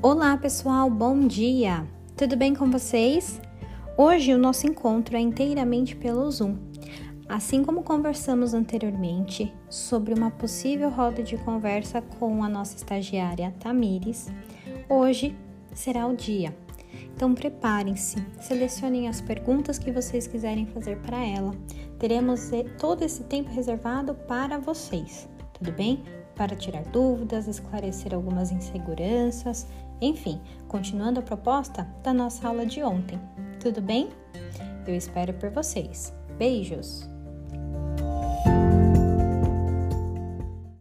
Olá pessoal, bom dia! Tudo bem com vocês? Hoje o nosso encontro é inteiramente pelo Zoom. Assim como conversamos anteriormente sobre uma possível roda de conversa com a nossa estagiária Tamires, hoje será o dia. Então preparem-se, selecionem as perguntas que vocês quiserem fazer para ela. Teremos todo esse tempo reservado para vocês, tudo bem? Para tirar dúvidas, esclarecer algumas inseguranças enfim, continuando a proposta da nossa aula de ontem. Tudo bem? Eu espero por vocês. Beijos!